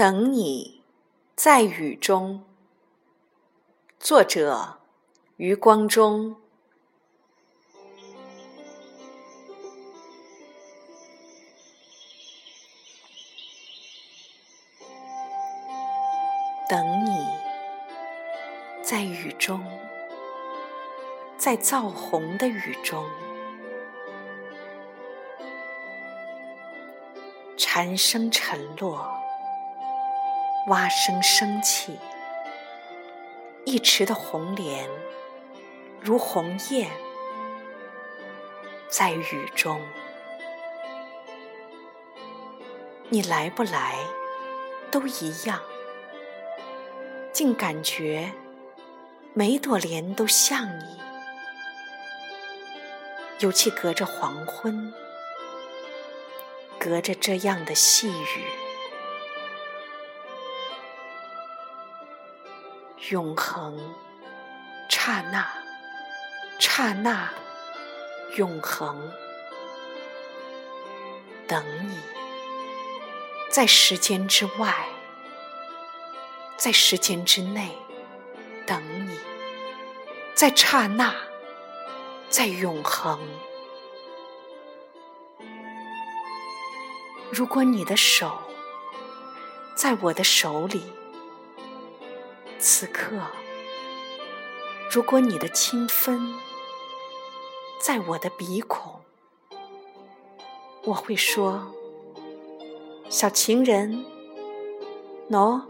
等你，在雨中。作者：余光中。等你，在雨中，在造红的雨中。蝉声沉落，蛙声升起，一池的红莲如鸿雁，在雨中。你来不来都一样，竟感觉每朵莲都像你，尤其隔着黄昏。隔着这样的细雨，永恒，刹那，刹那，永恒，等你，在时间之外，在时间之内，等你，在刹那，在永恒。如果你的手在我的手里，此刻；如果你的清芬在我的鼻孔，我会说：“小情人，喏，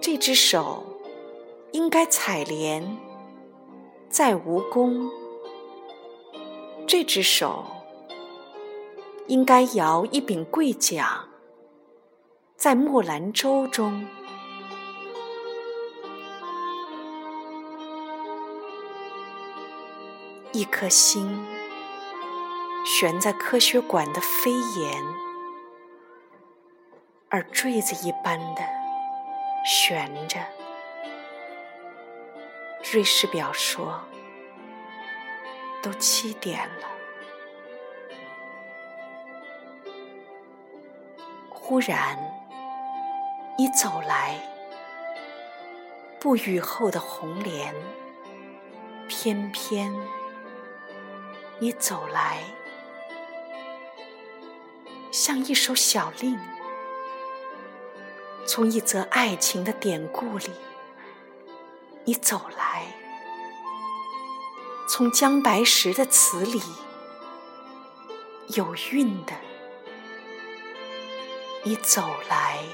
这只手应该采莲，在蜈蚣；这只手。”应该摇一柄桂桨，在木兰舟中。一颗心悬在科学馆的飞檐，而坠子一般的悬着。瑞士表说，都七点了。忽然，你走来，不雨后的红莲。翩翩，你走来，像一首小令，从一则爱情的典故里。你走来，从姜白石的词里，有韵的。你走来。